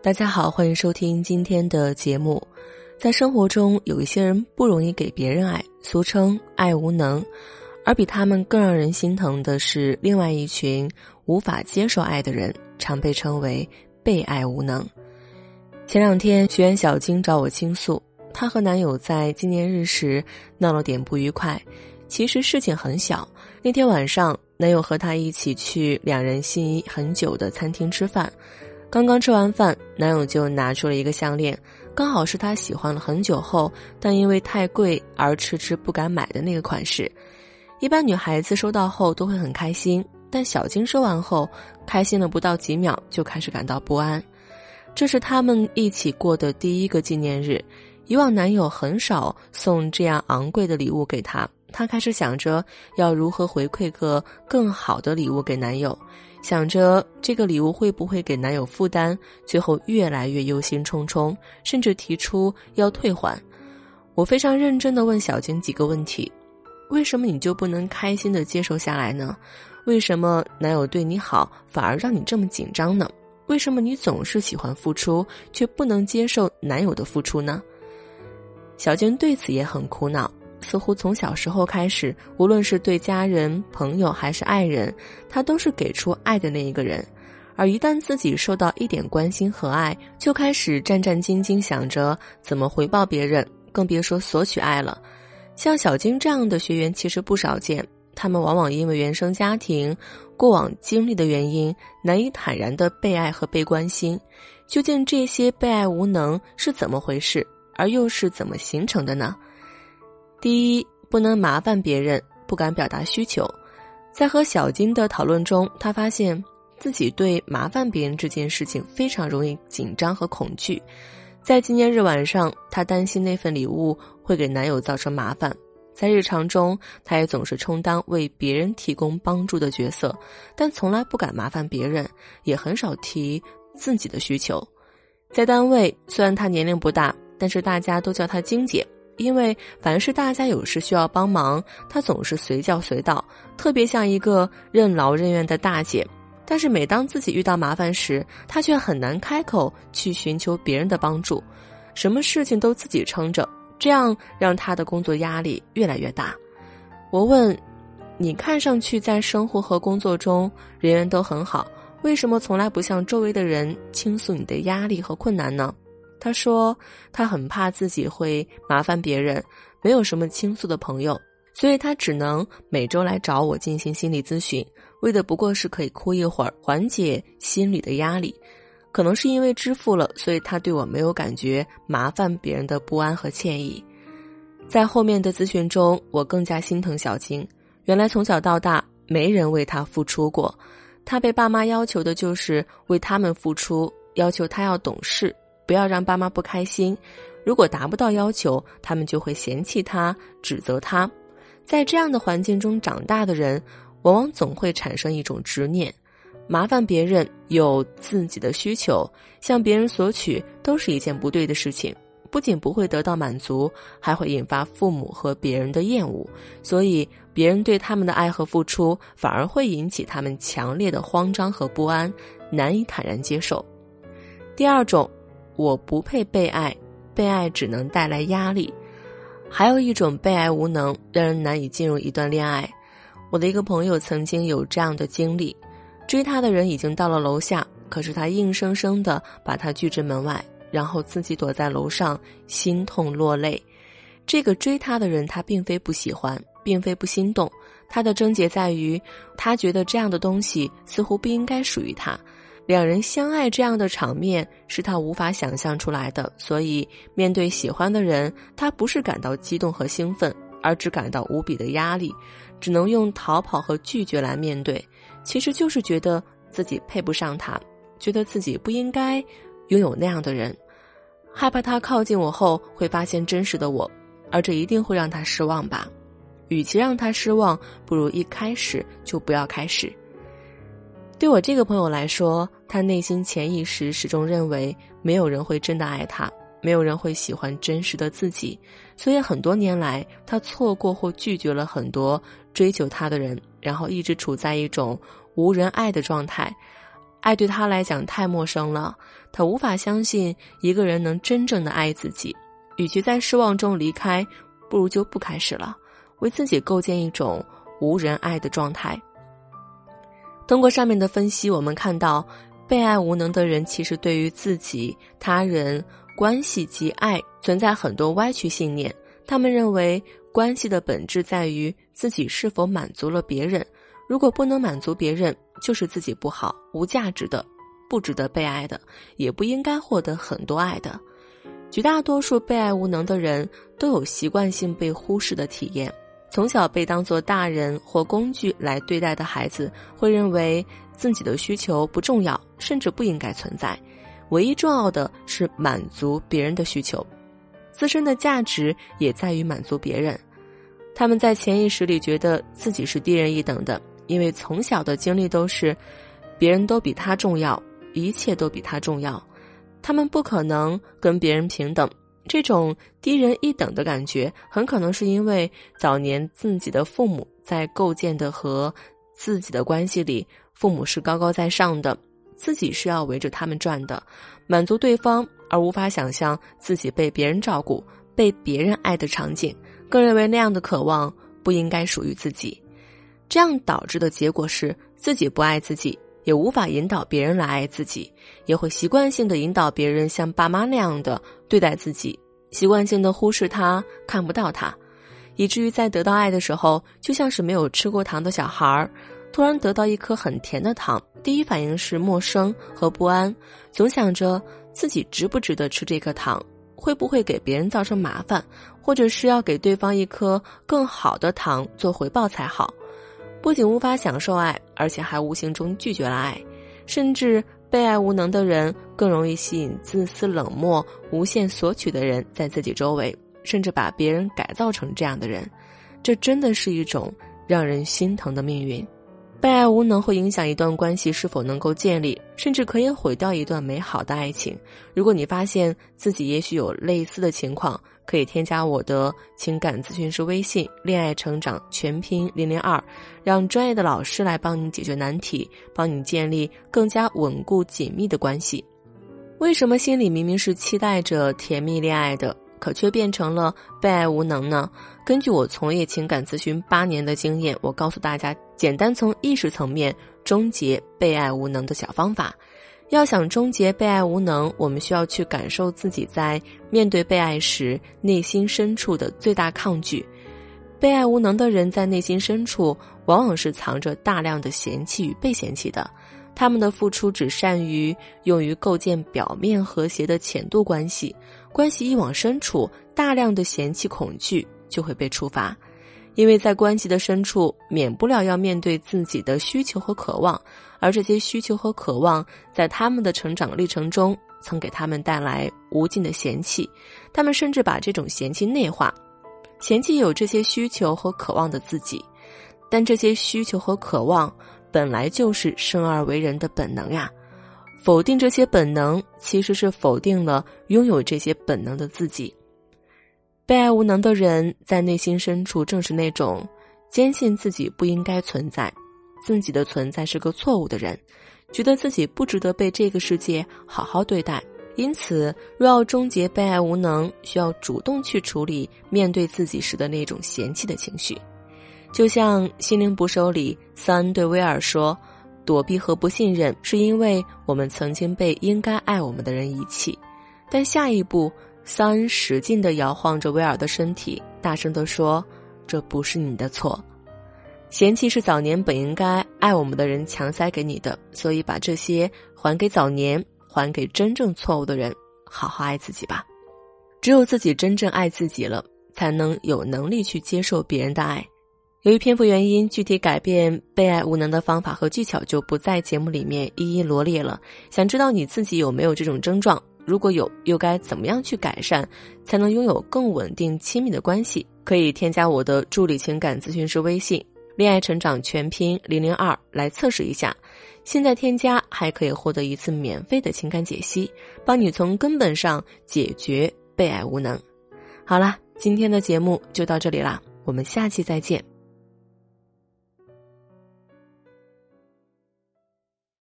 大家好，欢迎收听今天的节目。在生活中，有一些人不容易给别人爱，俗称“爱无能”，而比他们更让人心疼的是，另外一群无法接受爱的人，常被称为“被爱无能”。前两天，学员小金找我倾诉，她和男友在纪念日时闹了点不愉快。其实事情很小，那天晚上，男友和她一起去两人心仪很久的餐厅吃饭。刚刚吃完饭，男友就拿出了一个项链，刚好是他喜欢了很久后，但因为太贵而迟迟不敢买的那个款式。一般女孩子收到后都会很开心，但小金收完后，开心了不到几秒就开始感到不安。这是他们一起过的第一个纪念日，以往男友很少送这样昂贵的礼物给她，她开始想着要如何回馈个更好的礼物给男友。想着这个礼物会不会给男友负担，最后越来越忧心忡忡，甚至提出要退还。我非常认真的问小金几个问题：为什么你就不能开心的接受下来呢？为什么男友对你好反而让你这么紧张呢？为什么你总是喜欢付出，却不能接受男友的付出呢？小金对此也很苦恼。似乎从小时候开始，无论是对家人、朋友还是爱人，他都是给出爱的那一个人。而一旦自己受到一点关心和爱，就开始战战兢兢，想着怎么回报别人，更别说索取爱了。像小金这样的学员其实不少见，他们往往因为原生家庭、过往经历的原因，难以坦然的被爱和被关心。究竟这些被爱无能是怎么回事，而又是怎么形成的呢？第一，不能麻烦别人，不敢表达需求。在和小金的讨论中，他发现自己对麻烦别人这件事情非常容易紧张和恐惧。在纪念日晚上，她担心那份礼物会给男友造成麻烦。在日常中，她也总是充当为别人提供帮助的角色，但从来不敢麻烦别人，也很少提自己的需求。在单位，虽然她年龄不大，但是大家都叫她金姐。因为凡是大家有事需要帮忙，她总是随叫随到，特别像一个任劳任怨的大姐。但是每当自己遇到麻烦时，她却很难开口去寻求别人的帮助，什么事情都自己撑着，这样让她的工作压力越来越大。我问：“你看上去在生活和工作中人缘都很好，为什么从来不向周围的人倾诉你的压力和困难呢？”他说：“他很怕自己会麻烦别人，没有什么倾诉的朋友，所以他只能每周来找我进行心理咨询，为的不过是可以哭一会儿，缓解心理的压力。可能是因为支付了，所以他对我没有感觉麻烦别人的不安和歉意。在后面的咨询中，我更加心疼小金。原来从小到大，没人为他付出过，他被爸妈要求的就是为他们付出，要求他要懂事。”不要让爸妈不开心，如果达不到要求，他们就会嫌弃他、指责他。在这样的环境中长大的人，往往总会产生一种执念：麻烦别人有自己的需求，向别人索取都是一件不对的事情。不仅不会得到满足，还会引发父母和别人的厌恶。所以，别人对他们的爱和付出，反而会引起他们强烈的慌张和不安，难以坦然接受。第二种。我不配被爱，被爱只能带来压力。还有一种被爱无能，让人难以进入一段恋爱。我的一个朋友曾经有这样的经历：追他的人已经到了楼下，可是他硬生生的把他拒之门外，然后自己躲在楼上心痛落泪。这个追他的人，他并非不喜欢，并非不心动，他的症结在于，他觉得这样的东西似乎不应该属于他。两人相爱这样的场面是他无法想象出来的，所以面对喜欢的人，他不是感到激动和兴奋，而只感到无比的压力，只能用逃跑和拒绝来面对。其实就是觉得自己配不上他，觉得自己不应该拥有那样的人，害怕他靠近我后会发现真实的我，而这一定会让他失望吧。与其让他失望，不如一开始就不要开始。对我这个朋友来说，他内心潜意识始终认为没有人会真的爱他，没有人会喜欢真实的自己，所以很多年来，他错过或拒绝了很多追求他的人，然后一直处在一种无人爱的状态。爱对他来讲太陌生了，他无法相信一个人能真正的爱自己。与其在失望中离开，不如就不开始了，为自己构建一种无人爱的状态。通过上面的分析，我们看到，被爱无能的人其实对于自己、他人、关系及爱存在很多歪曲信念。他们认为，关系的本质在于自己是否满足了别人。如果不能满足别人，就是自己不好、无价值的，不值得被爱的，也不应该获得很多爱的。绝大多数被爱无能的人都有习惯性被忽视的体验。从小被当作大人或工具来对待的孩子，会认为自己的需求不重要，甚至不应该存在。唯一重要的是满足别人的需求，自身的价值也在于满足别人。他们在潜意识里觉得自己是低人一等的。因为从小的经历都是，别人都比他重要，一切都比他重要，他们不可能跟别人平等。这种低人一等的感觉，很可能是因为早年自己的父母在构建的和自己的关系里，父母是高高在上的，自己是要围着他们转的，满足对方，而无法想象自己被别人照顾、被别人爱的场景，更认为那样的渴望不应该属于自己。这样导致的结果是自己不爱自己，也无法引导别人来爱自己，也会习惯性的引导别人像爸妈那样的对待自己，习惯性的忽视他，看不到他，以至于在得到爱的时候，就像是没有吃过糖的小孩儿，突然得到一颗很甜的糖，第一反应是陌生和不安，总想着自己值不值得吃这颗糖，会不会给别人造成麻烦，或者是要给对方一颗更好的糖做回报才好。不仅无法享受爱，而且还无形中拒绝了爱，甚至被爱无能的人更容易吸引自私、冷漠、无限索取的人在自己周围，甚至把别人改造成这样的人，这真的是一种让人心疼的命运。被爱无能会影响一段关系是否能够建立，甚至可以毁掉一段美好的爱情。如果你发现自己也许有类似的情况，可以添加我的情感咨询师微信“恋爱成长全拼零零二”，让专业的老师来帮你解决难题，帮你建立更加稳固紧密的关系。为什么心里明明是期待着甜蜜恋爱的？可却变成了被爱无能呢？根据我从业情感咨询八年的经验，我告诉大家，简单从意识层面终结被爱无能的小方法。要想终结被爱无能，我们需要去感受自己在面对被爱时内心深处的最大抗拒。被爱无能的人在内心深处往往是藏着大量的嫌弃与被嫌弃的。他们的付出只善于用于构建表面和谐的浅度关系，关系一往深处，大量的嫌弃、恐惧就会被触发，因为在关系的深处，免不了要面对自己的需求和渴望，而这些需求和渴望在他们的成长历程中曾给他们带来无尽的嫌弃，他们甚至把这种嫌弃内化，嫌弃有这些需求和渴望的自己，但这些需求和渴望。本来就是生而为人的本能呀，否定这些本能，其实是否定了拥有这些本能的自己。被爱无能的人，在内心深处正是那种坚信自己不应该存在，自己的存在是个错误的人，觉得自己不值得被这个世界好好对待。因此，若要终结被爱无能，需要主动去处理面对自己时的那种嫌弃的情绪。就像《心灵捕手》里，桑恩对威尔说：“躲避和不信任，是因为我们曾经被应该爱我们的人遗弃。”但下一步，桑恩使劲地摇晃着威尔的身体，大声地说：“这不是你的错，嫌弃是早年本应该爱我们的人强塞给你的，所以把这些还给早年，还给真正错误的人，好好爱自己吧。只有自己真正爱自己了，才能有能力去接受别人的爱。”由于篇幅原因，具体改变被爱无能的方法和技巧就不在节目里面一一罗列了。想知道你自己有没有这种症状？如果有，又该怎么样去改善，才能拥有更稳定亲密的关系？可以添加我的助理情感咨询师微信“恋爱成长全拼零零二”来测试一下。现在添加还可以获得一次免费的情感解析，帮你从根本上解决被爱无能。好啦，今天的节目就到这里啦，我们下期再见。